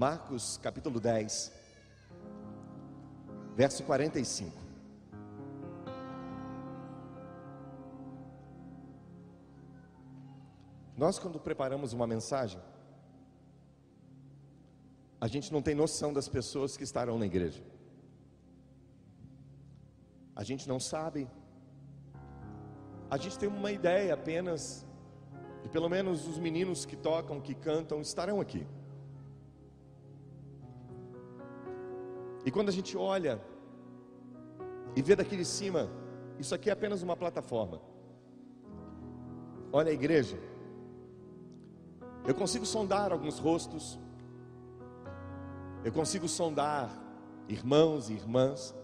Marcos capítulo 10, verso 45. Nós, quando preparamos uma mensagem, a gente não tem noção das pessoas que estarão na igreja. A gente não sabe. A gente tem uma ideia apenas de pelo menos os meninos que tocam, que cantam, estarão aqui. E quando a gente olha e vê daqui de cima, isso aqui é apenas uma plataforma. Olha a igreja. Eu consigo sondar alguns rostos. Eu consigo sondar irmãos e irmãs.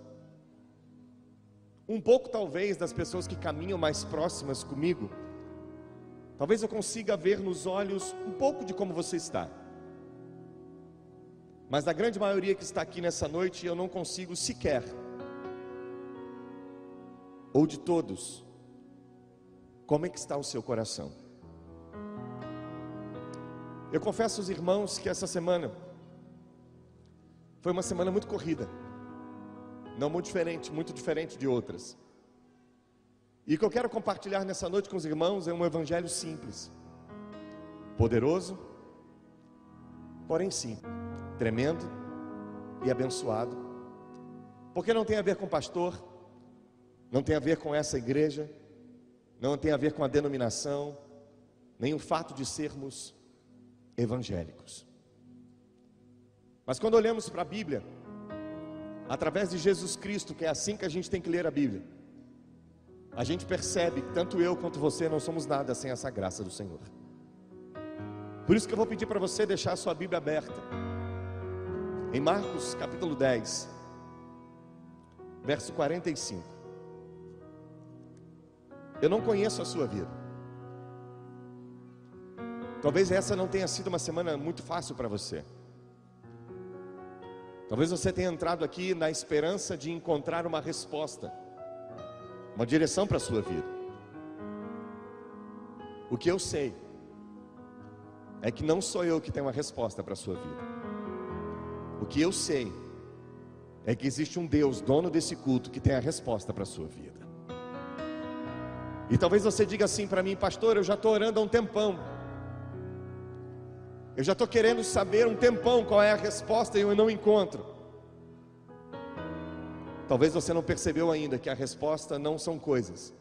Um pouco talvez das pessoas que caminham mais próximas comigo. Talvez eu consiga ver nos olhos um pouco de como você está. Mas da grande maioria que está aqui nessa noite, eu não consigo sequer, ou de todos, como é que está o seu coração. Eu confesso aos irmãos que essa semana foi uma semana muito corrida, não muito diferente, muito diferente de outras. E o que eu quero compartilhar nessa noite com os irmãos é um evangelho simples, poderoso, porém simples tremendo e abençoado, porque não tem a ver com pastor, não tem a ver com essa igreja, não tem a ver com a denominação, nem o fato de sermos evangélicos. Mas quando olhamos para a Bíblia, através de Jesus Cristo, que é assim que a gente tem que ler a Bíblia, a gente percebe que tanto eu quanto você não somos nada sem essa graça do Senhor. Por isso que eu vou pedir para você deixar a sua Bíblia aberta em Marcos capítulo 10, verso 45. Eu não conheço a sua vida. Talvez essa não tenha sido uma semana muito fácil para você. Talvez você tenha entrado aqui na esperança de encontrar uma resposta, uma direção para a sua vida. O que eu sei é que não sou eu que tenho uma resposta para a sua vida. O que eu sei é que existe um Deus, dono desse culto, que tem a resposta para a sua vida. E talvez você diga assim para mim, pastor, eu já estou orando há um tempão. Eu já estou querendo saber um tempão qual é a resposta e eu não encontro. Talvez você não percebeu ainda que a resposta não são coisas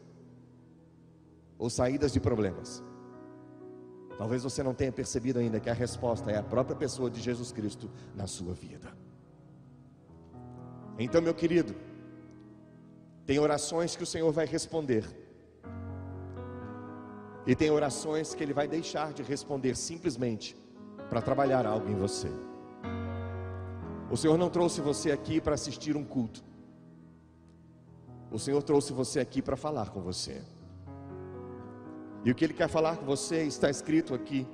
ou saídas de problemas. Talvez você não tenha percebido ainda que a resposta é a própria pessoa de Jesus Cristo na sua vida. Então, meu querido, tem orações que o Senhor vai responder, e tem orações que Ele vai deixar de responder simplesmente para trabalhar algo em você. O Senhor não trouxe você aqui para assistir um culto, o Senhor trouxe você aqui para falar com você. E o que ele quer falar com você está escrito aqui,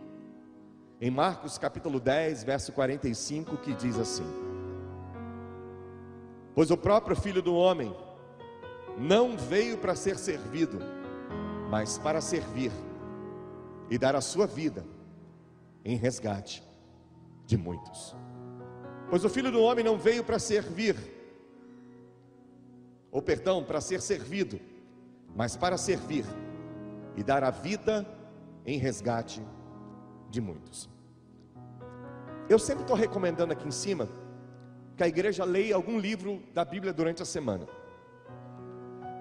em Marcos capítulo 10, verso 45, que diz assim: Pois o próprio Filho do Homem não veio para ser servido, mas para servir e dar a sua vida em resgate de muitos. Pois o Filho do Homem não veio para servir, ou perdão, para ser servido, mas para servir e dar a vida em resgate de muitos. Eu sempre estou recomendando aqui em cima que a igreja leia algum livro da Bíblia durante a semana.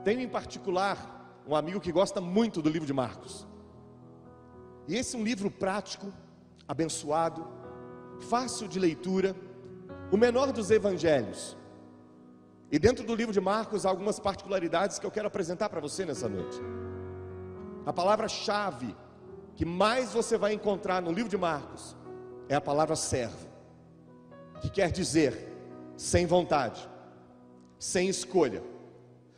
Tenho em particular um amigo que gosta muito do livro de Marcos. E esse é um livro prático, abençoado, fácil de leitura, o menor dos evangelhos. E dentro do livro de Marcos há algumas particularidades que eu quero apresentar para você nessa noite. A palavra-chave que mais você vai encontrar no livro de Marcos é a palavra servo, que quer dizer sem vontade, sem escolha,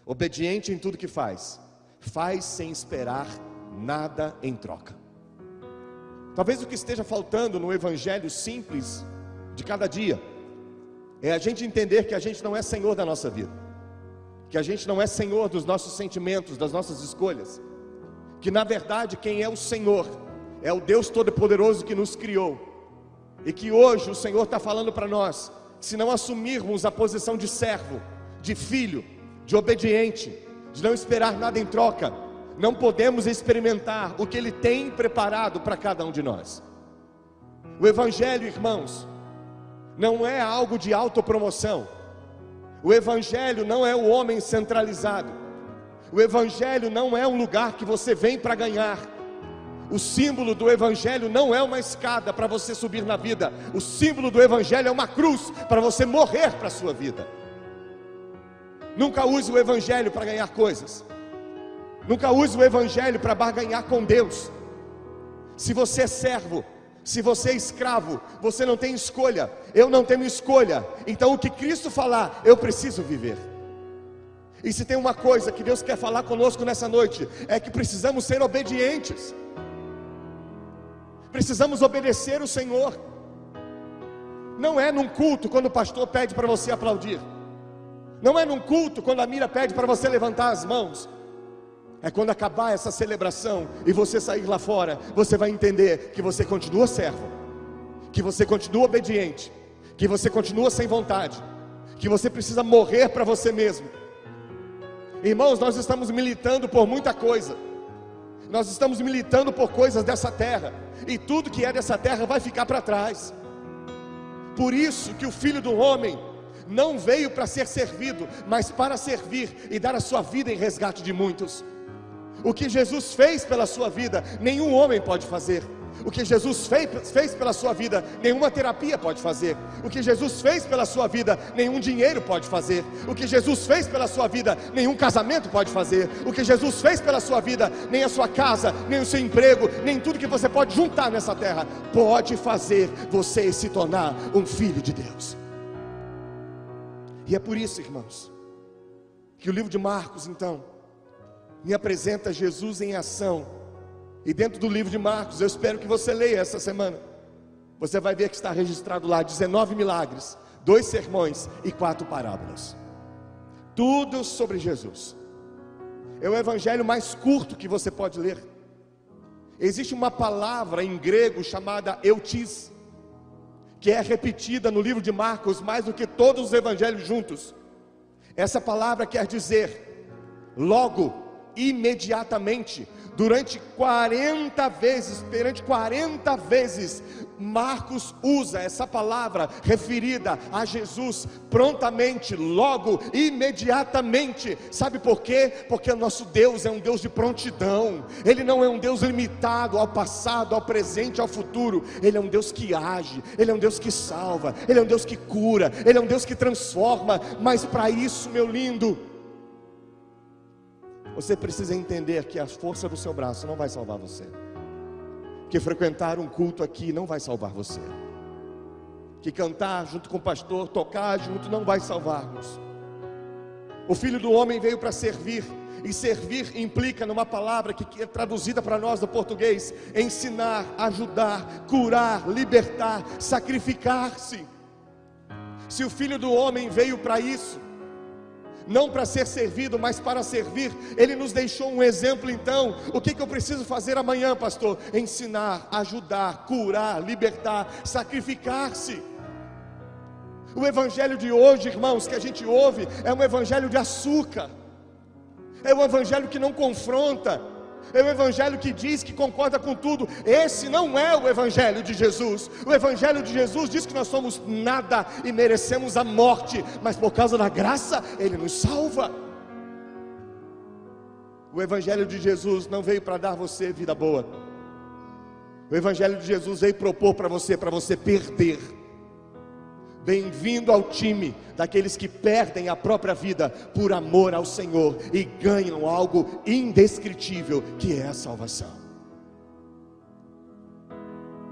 obediente em tudo que faz, faz sem esperar nada em troca. Talvez o que esteja faltando no evangelho simples de cada dia é a gente entender que a gente não é senhor da nossa vida, que a gente não é senhor dos nossos sentimentos, das nossas escolhas que na verdade quem é o Senhor é o Deus Todo-Poderoso que nos criou E que hoje o Senhor está falando para nós: se não assumirmos a posição de servo, de filho, de obediente, de não esperar nada em troca, não podemos experimentar o que Ele tem preparado para cada um de nós. O Evangelho, irmãos, não é algo de autopromoção. O Evangelho não é o homem centralizado. O Evangelho não é um lugar que você vem para ganhar. O símbolo do Evangelho não é uma escada para você subir na vida. O símbolo do Evangelho é uma cruz para você morrer para a sua vida. Nunca use o Evangelho para ganhar coisas. Nunca use o Evangelho para barganhar com Deus. Se você é servo, se você é escravo, você não tem escolha. Eu não tenho escolha. Então o que Cristo falar, eu preciso viver. E se tem uma coisa que Deus quer falar conosco nessa noite, é que precisamos ser obedientes precisamos obedecer o Senhor. Não é num culto quando o pastor pede para você aplaudir. Não é num culto quando a mira pede para você levantar as mãos. É quando acabar essa celebração e você sair lá fora, você vai entender que você continua servo, que você continua obediente, que você continua sem vontade, que você precisa morrer para você mesmo. Irmãos, nós estamos militando por muita coisa. Nós estamos militando por coisas dessa terra, e tudo que é dessa terra vai ficar para trás. Por isso que o filho do homem não veio para ser servido, mas para servir e dar a sua vida em resgate de muitos. O que Jesus fez pela sua vida, nenhum homem pode fazer. O que Jesus fez, pela sua vida, nenhuma terapia pode fazer. O que Jesus fez pela sua vida, nenhum dinheiro pode fazer. O que Jesus fez pela sua vida, nenhum casamento pode fazer. O que Jesus fez pela sua vida, nem a sua casa, nem o seu emprego, nem tudo que você pode juntar nessa terra, pode fazer você se tornar um filho de Deus. E é por isso, irmãos, que o livro de Marcos, então, me apresenta Jesus em ação e dentro do livro de Marcos, eu espero que você leia essa semana. Você vai ver que está registrado lá 19 milagres, dois sermões e quatro parábolas. Tudo sobre Jesus. É o evangelho mais curto que você pode ler. Existe uma palavra em grego chamada eutis, que é repetida no livro de Marcos mais do que todos os evangelhos juntos. Essa palavra quer dizer logo, imediatamente, durante 40 vezes, perante 40 vezes, Marcos usa essa palavra referida a Jesus prontamente, logo, imediatamente. Sabe por quê? Porque o nosso Deus é um Deus de prontidão. Ele não é um Deus limitado ao passado, ao presente, ao futuro. Ele é um Deus que age, ele é um Deus que salva, ele é um Deus que cura, ele é um Deus que transforma. Mas para isso, meu lindo, você precisa entender que a força do seu braço não vai salvar você. Que frequentar um culto aqui não vai salvar você. Que cantar junto com o pastor, tocar junto não vai salvar-nos. O filho do homem veio para servir, e servir implica numa palavra que é traduzida para nós no português: ensinar, ajudar, curar, libertar, sacrificar-se. Se o filho do homem veio para isso, não para ser servido, mas para servir. Ele nos deixou um exemplo, então. O que, que eu preciso fazer amanhã, pastor? Ensinar, ajudar, curar, libertar, sacrificar-se. O evangelho de hoje, irmãos, que a gente ouve, é um evangelho de açúcar, é um evangelho que não confronta, é o evangelho que diz que concorda com tudo. Esse não é o evangelho de Jesus. O evangelho de Jesus diz que nós somos nada e merecemos a morte, mas por causa da graça ele nos salva. O evangelho de Jesus não veio para dar você vida boa. O evangelho de Jesus veio propor para você para você perder. Bem-vindo ao time daqueles que perdem a própria vida por amor ao Senhor e ganham algo indescritível que é a salvação.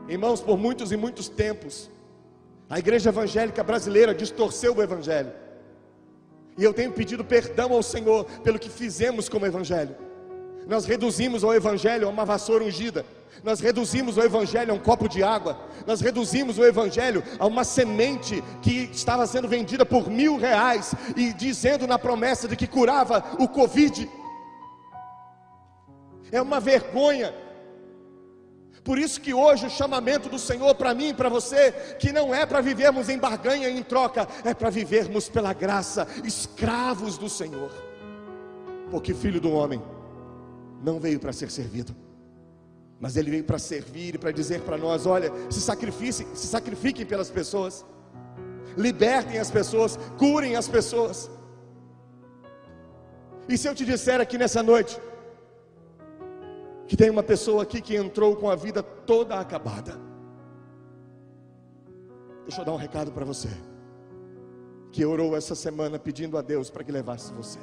Irmãos, por muitos e muitos tempos, a igreja evangélica brasileira distorceu o evangelho. E eu tenho pedido perdão ao Senhor pelo que fizemos como evangelho. Nós reduzimos o evangelho a uma vassoura ungida. Nós reduzimos o Evangelho a um copo de água, nós reduzimos o Evangelho a uma semente que estava sendo vendida por mil reais e dizendo na promessa de que curava o Covid. É uma vergonha, Por isso que hoje o chamamento do Senhor para mim e para você, que não é para vivermos em barganha e em troca, é para vivermos pela graça, escravos do Senhor. Porque filho do homem não veio para ser servido, mas ele veio para servir e para dizer para nós: olha, se sacrifiquem, se sacrifiquem pelas pessoas, libertem as pessoas, curem as pessoas. E se eu te disser aqui nessa noite, que tem uma pessoa aqui que entrou com a vida toda acabada. Deixa eu dar um recado para você. Que orou essa semana pedindo a Deus para que levasse você.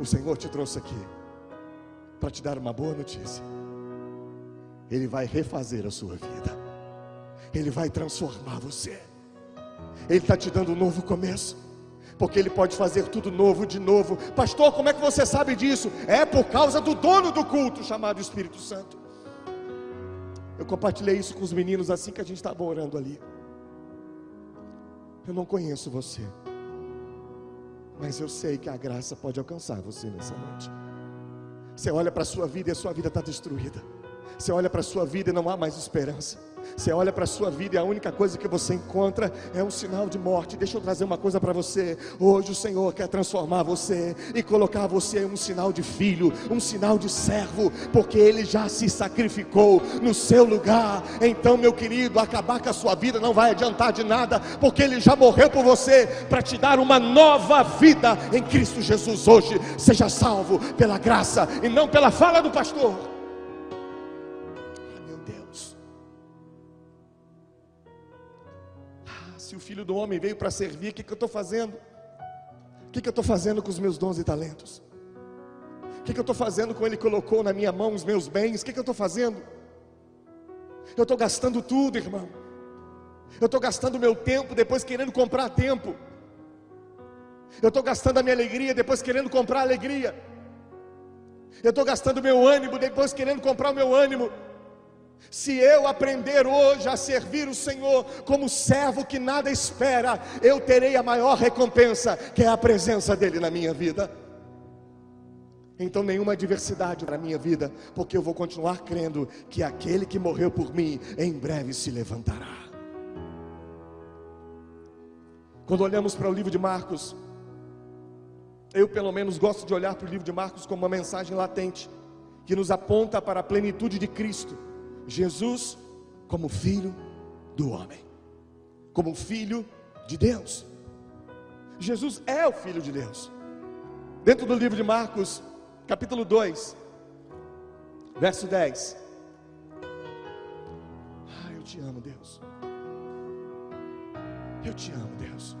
O Senhor te trouxe aqui para te dar uma boa notícia. Ele vai refazer a sua vida. Ele vai transformar você. Ele está te dando um novo começo porque Ele pode fazer tudo novo de novo. Pastor, como é que você sabe disso? É por causa do dono do culto, chamado Espírito Santo. Eu compartilhei isso com os meninos assim que a gente estava orando ali. Eu não conheço você, mas eu sei que a graça pode alcançar você nessa noite. Você olha para a sua vida e a sua vida está destruída. Você olha para a sua vida e não há mais esperança. Você olha para a sua vida e a única coisa que você encontra é um sinal de morte. Deixa eu trazer uma coisa para você. Hoje o Senhor quer transformar você e colocar você em um sinal de filho, um sinal de servo, porque Ele já se sacrificou no seu lugar. Então, meu querido, acabar com a sua vida não vai adiantar de nada, porque Ele já morreu por você para te dar uma nova vida em Cristo Jesus. Hoje, seja salvo pela graça e não pela fala do pastor. Se o filho do homem veio para servir, o que, que eu estou fazendo? O que, que eu estou fazendo com os meus dons e talentos? O que, que eu estou fazendo com ele colocou na minha mão os meus bens? O que, que eu estou fazendo? Eu estou gastando tudo, irmão. Eu estou gastando meu tempo depois querendo comprar tempo. Eu estou gastando a minha alegria depois querendo comprar alegria. Eu estou gastando meu ânimo depois querendo comprar o meu ânimo. Se eu aprender hoje a servir o Senhor como servo que nada espera, eu terei a maior recompensa, que é a presença dEle na minha vida. Então, nenhuma adversidade na minha vida, porque eu vou continuar crendo que aquele que morreu por mim, em breve se levantará. Quando olhamos para o livro de Marcos, eu pelo menos gosto de olhar para o livro de Marcos como uma mensagem latente, que nos aponta para a plenitude de Cristo Jesus como filho do homem, como filho de Deus. Jesus é o filho de Deus. Dentro do livro de Marcos, capítulo 2, verso 10. Ah, eu te amo, Deus. Eu te amo, Deus.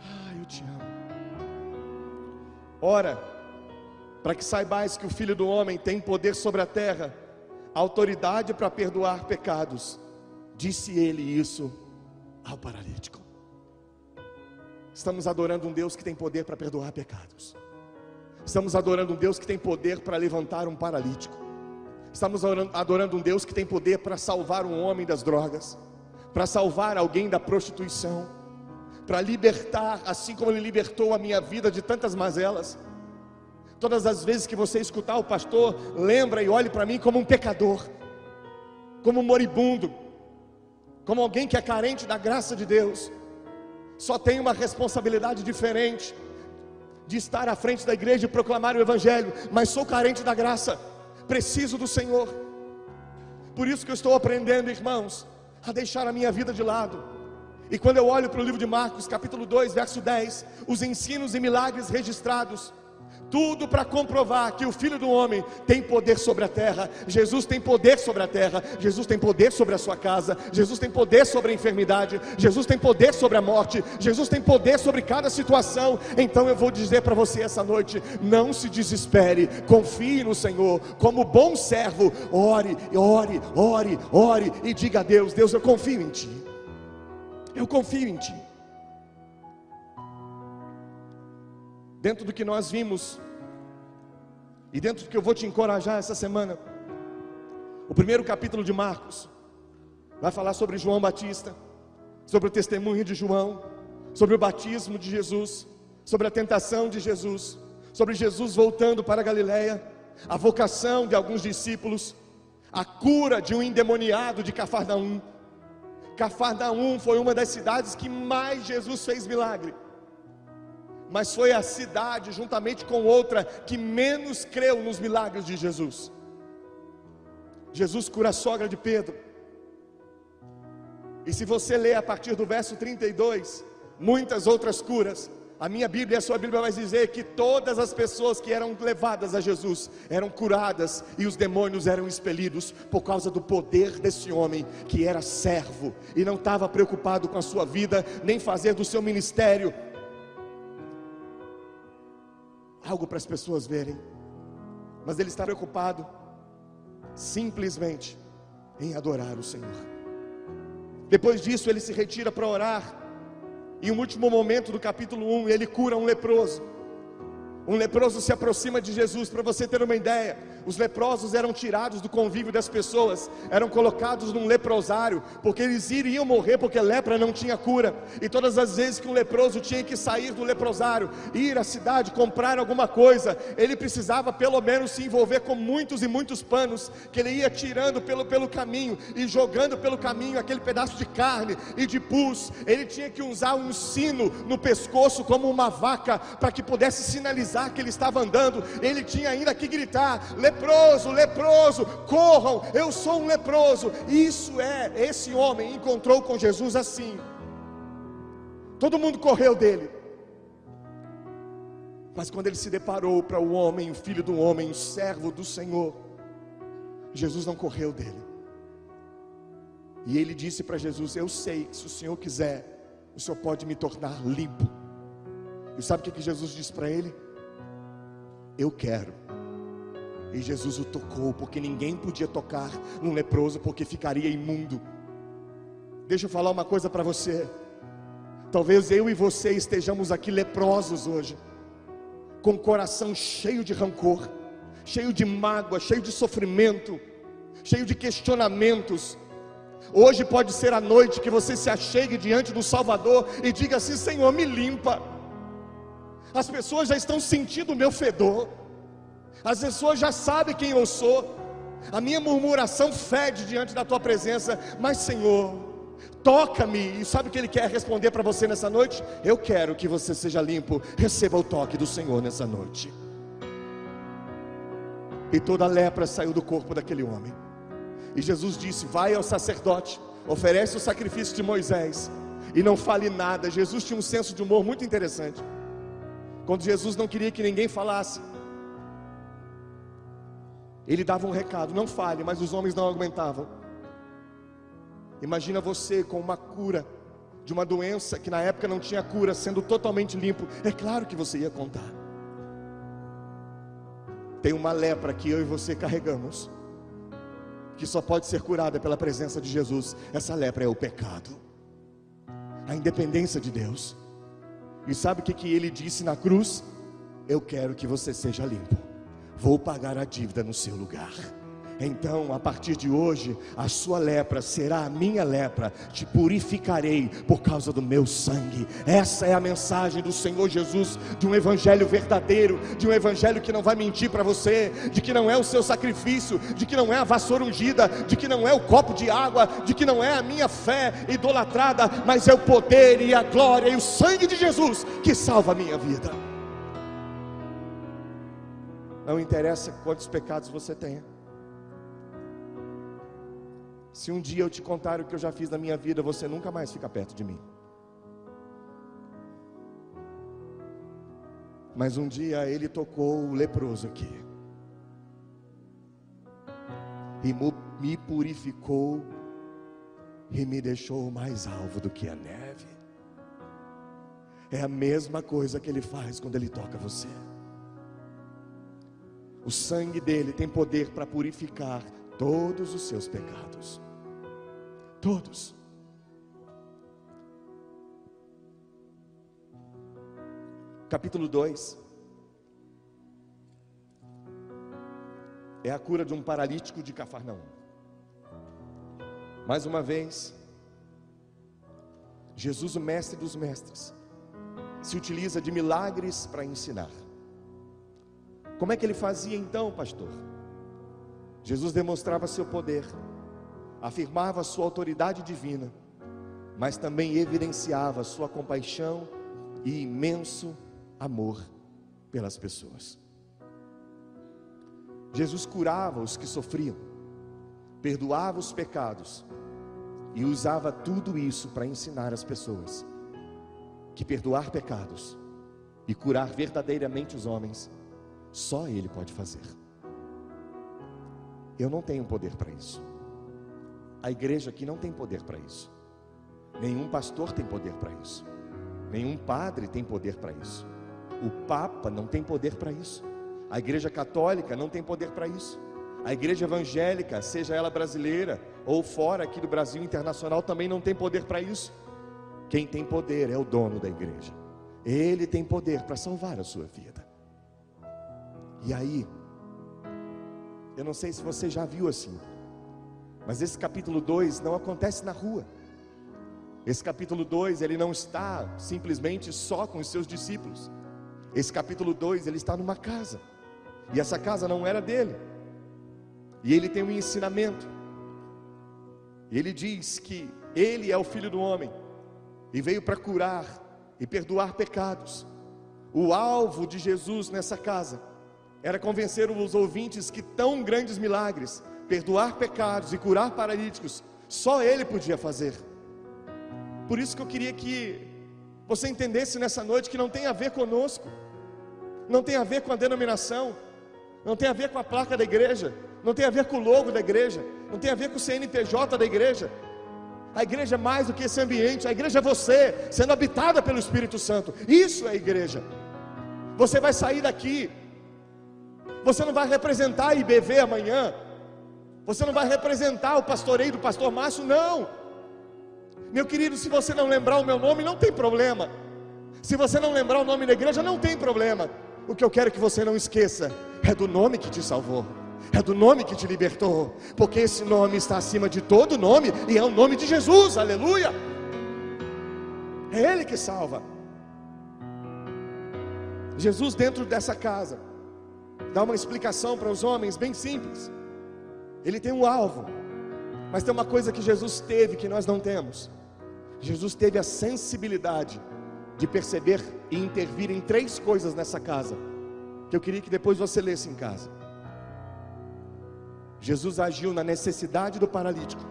Ah, eu te amo. Ora, para que saibais que o Filho do Homem tem poder sobre a terra, autoridade para perdoar pecados. Disse ele isso ao paralítico. Estamos adorando um Deus que tem poder para perdoar pecados. Estamos adorando um Deus que tem poder para levantar um paralítico. Estamos adorando um Deus que tem poder para salvar um homem das drogas, para salvar alguém da prostituição, para libertar, assim como Ele libertou a minha vida de tantas mazelas. Todas as vezes que você escutar o pastor, lembra e olhe para mim como um pecador, como um moribundo, como alguém que é carente da graça de Deus. Só tem uma responsabilidade diferente de estar à frente da igreja e proclamar o evangelho, mas sou carente da graça, preciso do Senhor. Por isso que eu estou aprendendo, irmãos, a deixar a minha vida de lado. E quando eu olho para o livro de Marcos, capítulo 2, verso 10, os ensinos e milagres registrados, tudo para comprovar que o Filho do Homem tem poder sobre a terra, Jesus tem poder sobre a terra, Jesus tem poder sobre a sua casa, Jesus tem poder sobre a enfermidade, Jesus tem poder sobre a morte, Jesus tem poder sobre cada situação. Então eu vou dizer para você essa noite: não se desespere, confie no Senhor, como bom servo, ore, ore, ore, ore e diga a Deus: Deus, eu confio em Ti, eu confio em Ti. Dentro do que nós vimos, e dentro do que eu vou te encorajar essa semana, o primeiro capítulo de Marcos vai falar sobre João Batista, sobre o testemunho de João, sobre o batismo de Jesus, sobre a tentação de Jesus, sobre Jesus voltando para a Galiléia, a vocação de alguns discípulos, a cura de um endemoniado de Cafarnaum. Cafarnaum foi uma das cidades que mais Jesus fez milagre. Mas foi a cidade, juntamente com outra, que menos creu nos milagres de Jesus. Jesus cura a sogra de Pedro. E se você ler a partir do verso 32, muitas outras curas, a minha Bíblia, a sua Bíblia vai dizer que todas as pessoas que eram levadas a Jesus eram curadas e os demônios eram expelidos por causa do poder desse homem que era servo e não estava preocupado com a sua vida, nem fazer do seu ministério algo para as pessoas verem, mas ele está preocupado simplesmente em adorar o Senhor. Depois disso, ele se retira para orar e um último momento do capítulo 1, ele cura um leproso. Um leproso se aproxima de Jesus, para você ter uma ideia. Os leprosos eram tirados do convívio das pessoas, eram colocados num leprosário, porque eles iriam morrer, porque lepra não tinha cura. E todas as vezes que um leproso tinha que sair do leprosário, ir à cidade, comprar alguma coisa, ele precisava pelo menos se envolver com muitos e muitos panos, que ele ia tirando pelo, pelo caminho e jogando pelo caminho aquele pedaço de carne e de pus. Ele tinha que usar um sino no pescoço, como uma vaca, para que pudesse sinalizar que ele estava andando. Ele tinha ainda que gritar: leproso, leproso, corram, eu sou um leproso. Isso é, esse homem encontrou com Jesus assim. Todo mundo correu dele. Mas quando ele se deparou para o homem, o filho do homem, o servo do Senhor, Jesus não correu dele. E ele disse para Jesus: Eu sei que se o Senhor quiser, o Senhor pode me tornar limpo. E sabe o que Jesus disse para ele? Eu quero. E Jesus o tocou, porque ninguém podia tocar num leproso, porque ficaria imundo. Deixa eu falar uma coisa para você. Talvez eu e você estejamos aqui leprosos hoje, com o coração cheio de rancor, cheio de mágoa, cheio de sofrimento, cheio de questionamentos. Hoje pode ser a noite que você se achegue diante do Salvador e diga assim: Senhor, me limpa. As pessoas já estão sentindo o meu fedor. As pessoas já sabem quem eu sou. A minha murmuração fede diante da tua presença, mas Senhor, toca-me. E sabe o que ele quer responder para você nessa noite? Eu quero que você seja limpo. Receba o toque do Senhor nessa noite. E toda a lepra saiu do corpo daquele homem. E Jesus disse: Vai ao sacerdote, oferece o sacrifício de Moisés e não fale nada. Jesus tinha um senso de humor muito interessante. Quando Jesus não queria que ninguém falasse, ele dava um recado: não fale, mas os homens não aguentavam. Imagina você com uma cura de uma doença que na época não tinha cura, sendo totalmente limpo. É claro que você ia contar. Tem uma lepra que eu e você carregamos, que só pode ser curada pela presença de Jesus. Essa lepra é o pecado, a independência de Deus. E sabe o que, que ele disse na cruz? Eu quero que você seja limpo vou pagar a dívida no seu lugar. Então, a partir de hoje, a sua lepra será a minha lepra, te purificarei por causa do meu sangue. Essa é a mensagem do Senhor Jesus, de um evangelho verdadeiro, de um evangelho que não vai mentir para você, de que não é o seu sacrifício, de que não é a vassoura ungida, de que não é o copo de água, de que não é a minha fé idolatrada, mas é o poder e a glória e o sangue de Jesus que salva a minha vida. Não interessa quantos pecados você tenha. Se um dia eu te contar o que eu já fiz na minha vida, você nunca mais fica perto de mim. Mas um dia ele tocou o leproso aqui. E me purificou e me deixou mais alvo do que a neve. É a mesma coisa que ele faz quando ele toca você. O sangue dele tem poder para purificar todos os seus pecados. Todos. Capítulo 2. É a cura de um paralítico de Cafarnaum. Mais uma vez, Jesus, o mestre dos mestres, se utiliza de milagres para ensinar. Como é que ele fazia então, pastor? Jesus demonstrava seu poder, afirmava sua autoridade divina, mas também evidenciava sua compaixão e imenso amor pelas pessoas. Jesus curava os que sofriam, perdoava os pecados e usava tudo isso para ensinar as pessoas que perdoar pecados e curar verdadeiramente os homens, só Ele pode fazer. Eu não tenho poder para isso. A igreja aqui não tem poder para isso. Nenhum pastor tem poder para isso. Nenhum padre tem poder para isso. O Papa não tem poder para isso. A Igreja Católica não tem poder para isso. A Igreja Evangélica, seja ela brasileira ou fora aqui do Brasil internacional, também não tem poder para isso. Quem tem poder é o dono da igreja. Ele tem poder para salvar a sua vida. E aí, eu não sei se você já viu assim, mas esse capítulo 2 não acontece na rua. Esse capítulo 2, ele não está simplesmente só com os seus discípulos. Esse capítulo 2, ele está numa casa. E essa casa não era dele. E ele tem um ensinamento. E ele diz que ele é o filho do homem e veio para curar e perdoar pecados. O alvo de Jesus nessa casa era convencer os ouvintes que tão grandes milagres, perdoar pecados e curar paralíticos, só ele podia fazer. Por isso que eu queria que você entendesse nessa noite que não tem a ver conosco, não tem a ver com a denominação, não tem a ver com a placa da igreja, não tem a ver com o logo da igreja, não tem a ver com o CNPJ da igreja. A igreja é mais do que esse ambiente, a igreja é você, sendo habitada pelo Espírito Santo. Isso é igreja. Você vai sair daqui, você não vai representar a IBV amanhã, você não vai representar o pastoreio do pastor Márcio, não. Meu querido, se você não lembrar o meu nome, não tem problema. Se você não lembrar o nome da igreja, não tem problema. O que eu quero que você não esqueça é do nome que te salvou, é do nome que te libertou, porque esse nome está acima de todo nome e é o nome de Jesus, aleluia. É Ele que salva. Jesus, dentro dessa casa, dá uma explicação para os homens bem simples. Ele tem um alvo, mas tem uma coisa que Jesus teve que nós não temos. Jesus teve a sensibilidade de perceber e intervir em três coisas nessa casa, que eu queria que depois você lesse em casa. Jesus agiu na necessidade do paralítico,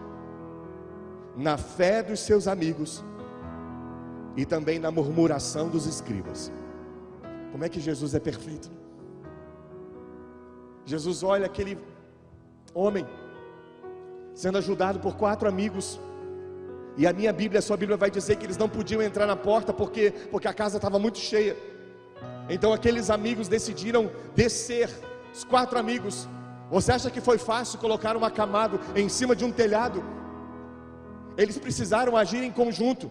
na fé dos seus amigos e também na murmuração dos escribas. Como é que Jesus é perfeito? Jesus olha aquele homem sendo ajudado por quatro amigos e a minha Bíblia, a sua Bíblia vai dizer que eles não podiam entrar na porta porque, porque a casa estava muito cheia. Então aqueles amigos decidiram descer, os quatro amigos. Você acha que foi fácil colocar um acamado em cima de um telhado? Eles precisaram agir em conjunto.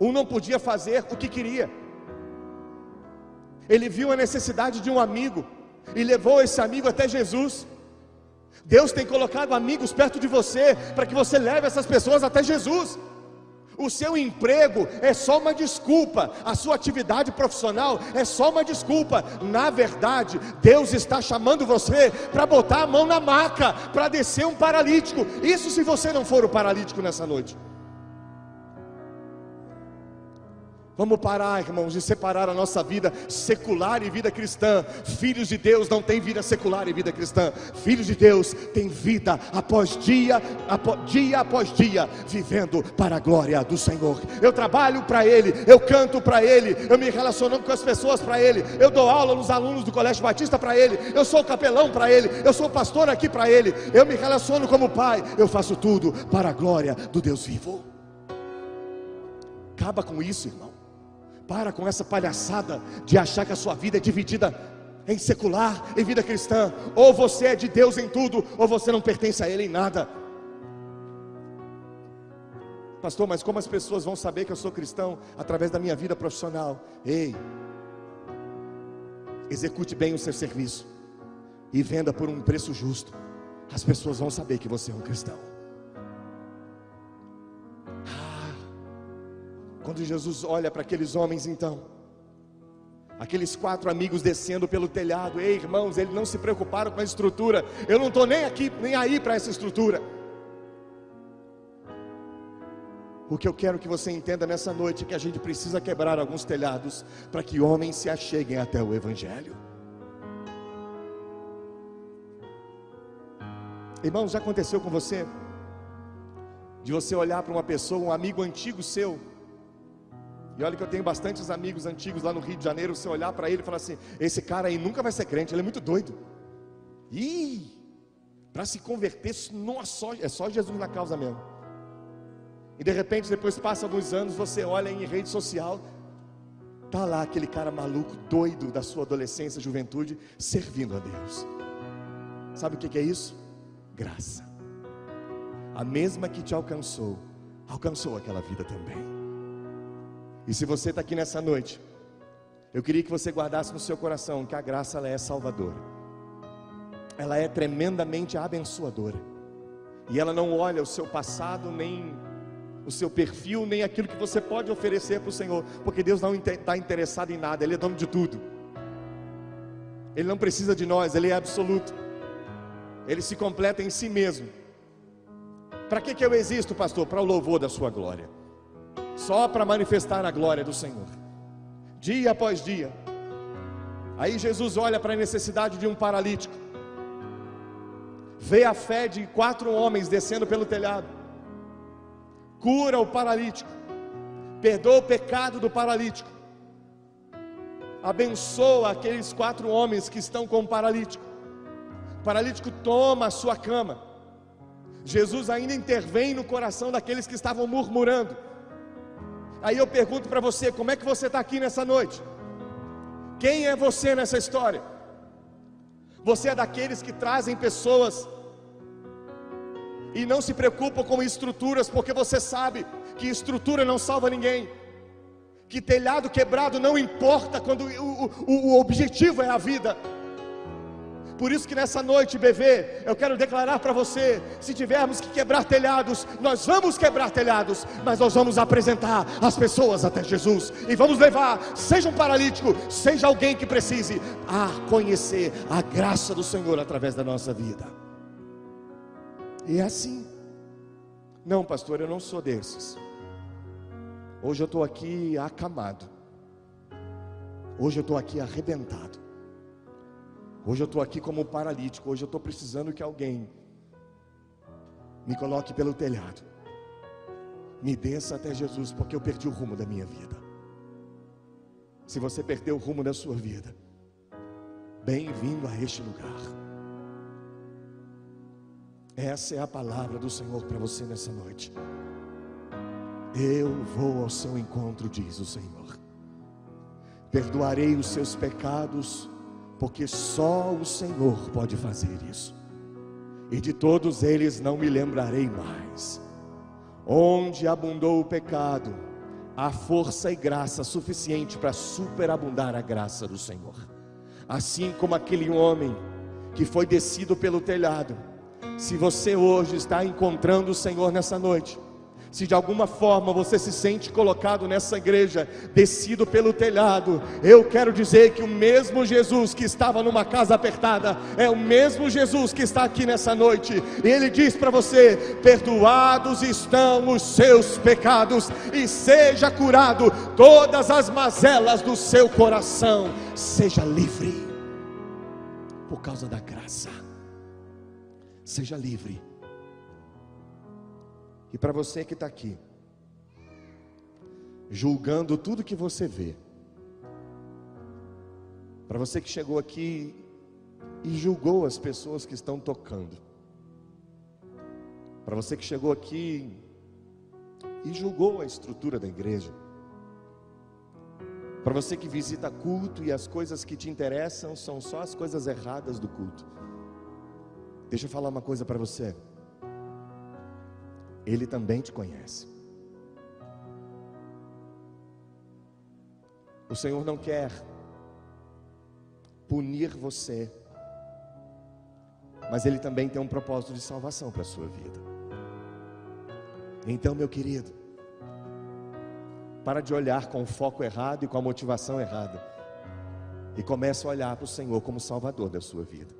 Um não podia fazer o que queria. Ele viu a necessidade de um amigo e levou esse amigo até Jesus. Deus tem colocado amigos perto de você para que você leve essas pessoas até Jesus. O seu emprego é só uma desculpa, a sua atividade profissional é só uma desculpa. Na verdade, Deus está chamando você para botar a mão na maca, para descer um paralítico. Isso se você não for o paralítico nessa noite. Vamos parar, irmãos, de separar a nossa vida secular e vida cristã. Filhos de Deus não têm vida secular e vida cristã. Filhos de Deus têm vida após dia, após, dia após dia, vivendo para a glória do Senhor. Eu trabalho para Ele, eu canto para Ele, eu me relaciono com as pessoas para Ele, eu dou aula nos alunos do Colégio Batista para Ele, eu sou capelão para Ele, eu sou pastor aqui para Ele, eu me relaciono como pai, eu faço tudo para a glória do Deus vivo. Acaba com isso, irmão. Para com essa palhaçada de achar que a sua vida é dividida em secular e vida cristã. Ou você é de Deus em tudo, ou você não pertence a Ele em nada. Pastor, mas como as pessoas vão saber que eu sou cristão através da minha vida profissional? Ei, execute bem o seu serviço e venda por um preço justo. As pessoas vão saber que você é um cristão. Quando Jesus olha para aqueles homens, então, Aqueles quatro amigos descendo pelo telhado, ei irmãos, eles não se preocuparam com a estrutura. Eu não estou nem aqui, nem aí para essa estrutura. O que eu quero que você entenda nessa noite é que a gente precisa quebrar alguns telhados para que homens se acheguem até o Evangelho. Irmãos, já aconteceu com você? De você olhar para uma pessoa, um amigo antigo seu, e olha que eu tenho bastantes amigos antigos lá no Rio de Janeiro, você olhar para ele e falar assim: esse cara aí nunca vai ser crente, ele é muito doido. Ih, para se converter, não é só, é só Jesus na causa mesmo. E de repente, depois passa alguns anos, você olha em rede social, tá lá aquele cara maluco, doido da sua adolescência, juventude, servindo a Deus. Sabe o que é isso? Graça. A mesma que te alcançou, alcançou aquela vida também. E se você está aqui nessa noite, eu queria que você guardasse no seu coração que a graça ela é salvadora. Ela é tremendamente abençoadora. E ela não olha o seu passado nem o seu perfil, nem aquilo que você pode oferecer para o Senhor, porque Deus não está interessado em nada, Ele é dono de tudo. Ele não precisa de nós, Ele é absoluto. Ele se completa em si mesmo. Para que, que eu existo, pastor? Para o louvor da Sua glória, só para manifestar a glória do Senhor, dia após dia. Aí Jesus olha para a necessidade de um paralítico, vê a fé de quatro homens descendo pelo telhado cura o paralítico, perdoa o pecado do paralítico, abençoa aqueles quatro homens que estão com o paralítico. O paralítico toma a sua cama. Jesus ainda intervém no coração daqueles que estavam murmurando. Aí eu pergunto para você: como é que você está aqui nessa noite? Quem é você nessa história? Você é daqueles que trazem pessoas e não se preocupa com estruturas, porque você sabe que estrutura não salva ninguém, que telhado quebrado não importa quando o, o, o objetivo é a vida. Por isso que nessa noite, bebê, eu quero declarar para você: se tivermos que quebrar telhados, nós vamos quebrar telhados, mas nós vamos apresentar as pessoas até Jesus e vamos levar, seja um paralítico, seja alguém que precise, a conhecer a graça do Senhor através da nossa vida. E é assim. Não, pastor, eu não sou desses. Hoje eu estou aqui acamado. Hoje eu estou aqui arrebentado. Hoje eu estou aqui como um paralítico. Hoje eu estou precisando que alguém me coloque pelo telhado. Me desça até Jesus, porque eu perdi o rumo da minha vida. Se você perdeu o rumo da sua vida, bem-vindo a este lugar. Essa é a palavra do Senhor para você nessa noite. Eu vou ao seu encontro, diz o Senhor. Perdoarei os seus pecados, porque só o Senhor pode fazer isso. E de todos eles não me lembrarei mais. Onde abundou o pecado, há força e graça suficiente para superabundar a graça do Senhor. Assim como aquele homem que foi descido pelo telhado, se você hoje está encontrando o Senhor nessa noite, se de alguma forma você se sente colocado nessa igreja, descido pelo telhado, eu quero dizer que o mesmo Jesus que estava numa casa apertada, é o mesmo Jesus que está aqui nessa noite, e Ele diz para você: perdoados estão os seus pecados, e seja curado todas as mazelas do seu coração, seja livre, por causa da graça. Seja livre. E para você que está aqui, julgando tudo que você vê, para você que chegou aqui e julgou as pessoas que estão tocando, para você que chegou aqui e julgou a estrutura da igreja, para você que visita culto e as coisas que te interessam são só as coisas erradas do culto. Deixa eu falar uma coisa para você. Ele também te conhece. O Senhor não quer punir você, mas Ele também tem um propósito de salvação para a sua vida. Então, meu querido, para de olhar com o foco errado e com a motivação errada. e comece a olhar para o Senhor como Salvador da sua vida.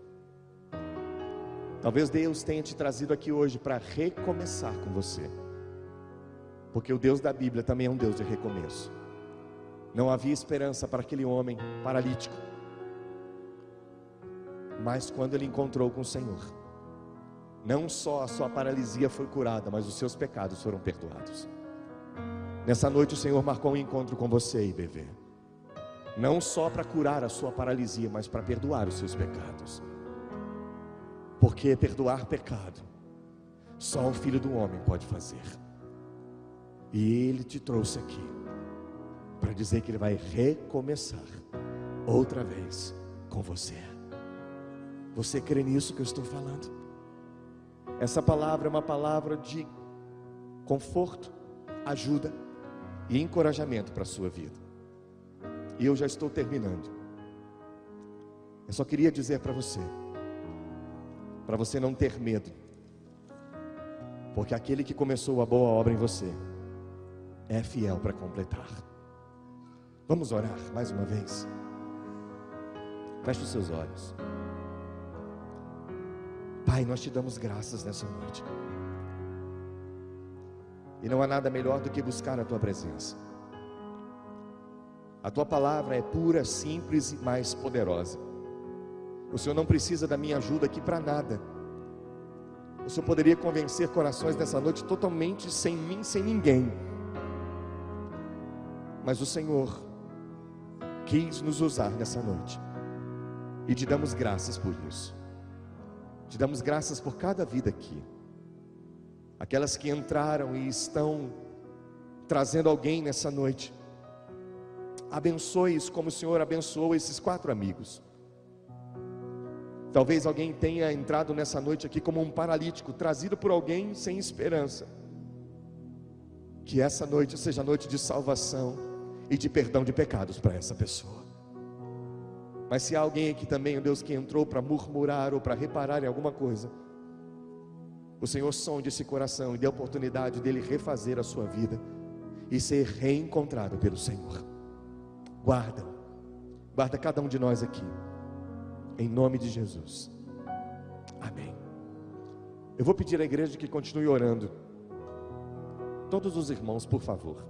Talvez Deus tenha te trazido aqui hoje para recomeçar com você, porque o Deus da Bíblia também é um Deus de recomeço. Não havia esperança para aquele homem paralítico, mas quando ele encontrou com o Senhor, não só a sua paralisia foi curada, mas os seus pecados foram perdoados. Nessa noite o Senhor marcou um encontro com você bebê. Não só para curar a sua paralisia, mas para perdoar os seus pecados. Porque perdoar pecado, só o Filho do Homem pode fazer. E Ele te trouxe aqui para dizer que Ele vai recomeçar outra vez com você. Você crê nisso que eu estou falando? Essa palavra é uma palavra de conforto, ajuda e encorajamento para a sua vida. E eu já estou terminando. Eu só queria dizer para você, para você não ter medo, porque aquele que começou a boa obra em você é fiel para completar. Vamos orar mais uma vez. Feche os seus olhos. Pai, nós te damos graças nessa noite. E não há nada melhor do que buscar a tua presença. A tua palavra é pura, simples e mais poderosa. O Senhor não precisa da minha ajuda aqui para nada. O Senhor poderia convencer corações nessa noite totalmente sem mim, sem ninguém. Mas o Senhor quis nos usar nessa noite. E te damos graças por isso. Te damos graças por cada vida aqui. Aquelas que entraram e estão trazendo alguém nessa noite. Abençoe-os como o Senhor abençoou esses quatro amigos. Talvez alguém tenha entrado nessa noite aqui como um paralítico, trazido por alguém sem esperança. Que essa noite seja noite de salvação e de perdão de pecados para essa pessoa. Mas se há alguém aqui também, o Deus, que entrou para murmurar ou para reparar em alguma coisa, o Senhor sonde esse coração e dê a oportunidade dele refazer a sua vida e ser reencontrado pelo Senhor. Guarda, guarda cada um de nós aqui, em nome de Jesus. Amém. Eu vou pedir à igreja que continue orando. Todos os irmãos, por favor.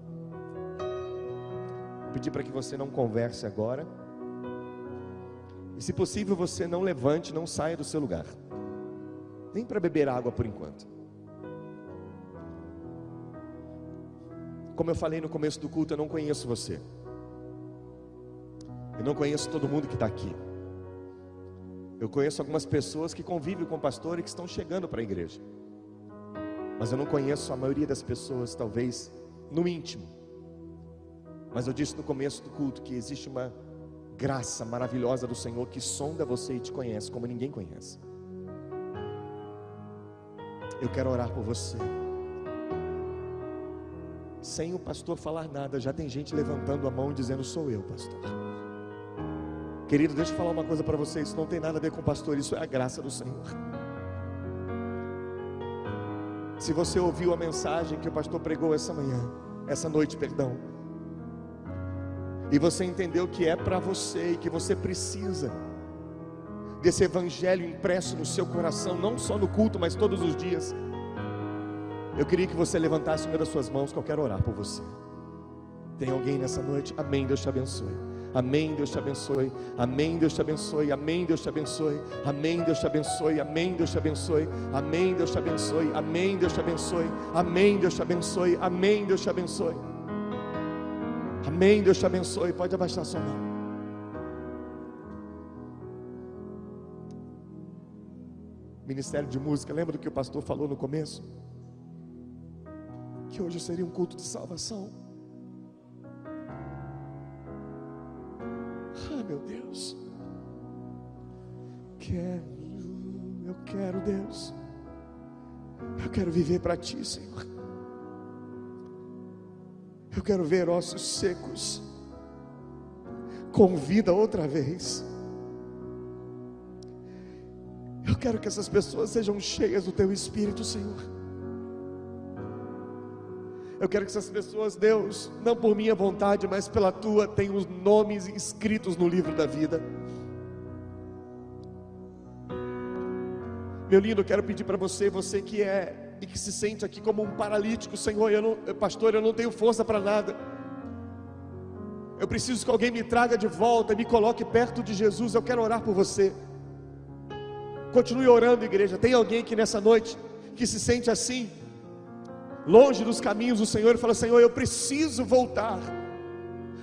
Vou pedir para que você não converse agora. E se possível, você não levante, não saia do seu lugar. Nem para beber água por enquanto. Como eu falei no começo do culto, eu não conheço você. Eu não conheço todo mundo que está aqui. Eu conheço algumas pessoas que convivem com o pastor e que estão chegando para a igreja. Mas eu não conheço a maioria das pessoas, talvez no íntimo. Mas eu disse no começo do culto que existe uma graça maravilhosa do Senhor que sonda você e te conhece como ninguém conhece. Eu quero orar por você. Sem o pastor falar nada, já tem gente levantando a mão e dizendo: Sou eu, pastor. Querido, deixa eu falar uma coisa para você: isso não tem nada a ver com o pastor, isso é a graça do Senhor. Se você ouviu a mensagem que o pastor pregou essa manhã, essa noite, perdão, e você entendeu que é para você e que você precisa desse evangelho impresso no seu coração, não só no culto, mas todos os dias. Eu queria que você levantasse uma das suas mãos, que eu quero orar por você. Tem alguém nessa noite? Amém. Deus te abençoe. Amém, Deus te abençoe. Amém, Deus te abençoe. Amém, Deus te abençoe. Amém, Deus te abençoe. Amém, Deus te abençoe. Amém, Deus te abençoe. Amém, Deus te abençoe. Amém, Deus te abençoe. Amém, Deus te abençoe. Amém. Deus te abençoe. Pode abaixar sua mão. Ministério de Música, lembra do que o pastor falou no começo? Que hoje seria um culto de salvação. Meu Deus. Quero, eu quero, Deus. Eu quero viver para Ti, Senhor. Eu quero ver ossos secos com vida outra vez. Eu quero que essas pessoas sejam cheias do Teu Espírito, Senhor. Eu quero que essas pessoas, Deus, não por minha vontade, mas pela tua, tenham os nomes escritos no livro da vida. Meu lindo, eu quero pedir para você, você que é e que se sente aqui como um paralítico, Senhor, eu não, pastor, eu não tenho força para nada. Eu preciso que alguém me traga de volta, me coloque perto de Jesus. Eu quero orar por você. Continue orando, igreja. Tem alguém que nessa noite que se sente assim, longe dos caminhos do Senhor, e fala: Senhor, eu preciso voltar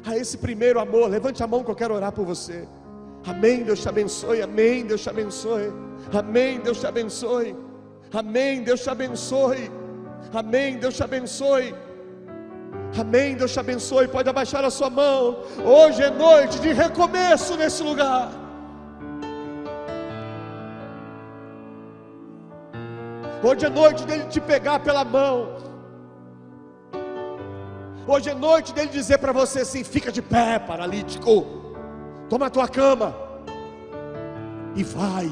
a esse primeiro amor. Levante a mão que eu quero orar por você. Amém. Deus te abençoe. Amém. Deus te abençoe. Amém. Deus te abençoe. Amém. Deus te abençoe. Amém. Deus te abençoe. Amém. Deus te abençoe. Pode abaixar a sua mão. Hoje é noite de recomeço nesse lugar. Hoje é noite dele te pegar pela mão. Hoje é noite dele dizer para você assim: fica de pé, paralítico. Toma a tua cama e vai.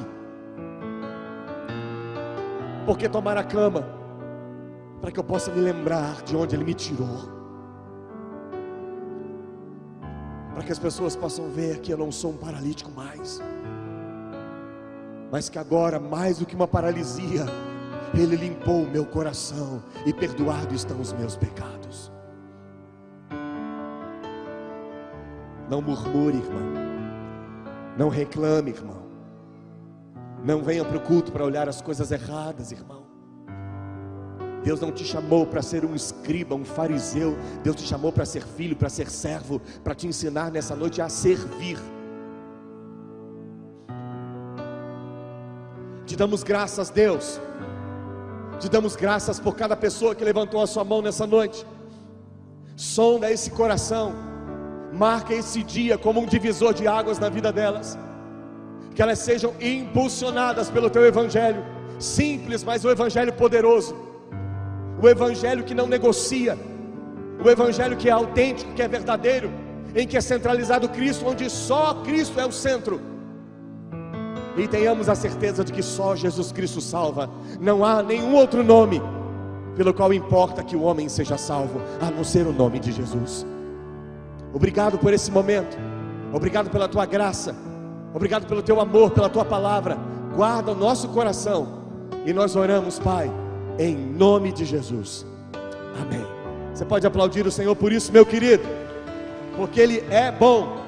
Porque tomar a cama para que eu possa me lembrar de onde ele me tirou. para que as pessoas possam ver que eu não sou um paralítico mais, mas que agora, mais do que uma paralisia, Ele limpou o meu coração e perdoado estão os meus pecados. Não murmure, irmão. Não reclame, irmão. Não venha para o culto para olhar as coisas erradas, irmão. Deus não te chamou para ser um escriba, um fariseu. Deus te chamou para ser filho, para ser servo, para te ensinar nessa noite a servir. Te damos graças, Deus. Te damos graças por cada pessoa que levantou a sua mão nessa noite. Sonda esse coração. Marca esse dia como um divisor de águas na vida delas. Que elas sejam impulsionadas pelo teu evangelho, simples, mas o evangelho poderoso o evangelho que não negocia, o evangelho que é autêntico, que é verdadeiro, em que é centralizado Cristo, onde só Cristo é o centro. E tenhamos a certeza de que só Jesus Cristo salva, não há nenhum outro nome pelo qual importa que o homem seja salvo, a não ser o nome de Jesus. Obrigado por esse momento, obrigado pela tua graça, obrigado pelo teu amor, pela tua palavra. Guarda o nosso coração e nós oramos, Pai em nome de Jesus. Amém. Você pode aplaudir o Senhor por isso, meu querido, porque Ele é bom.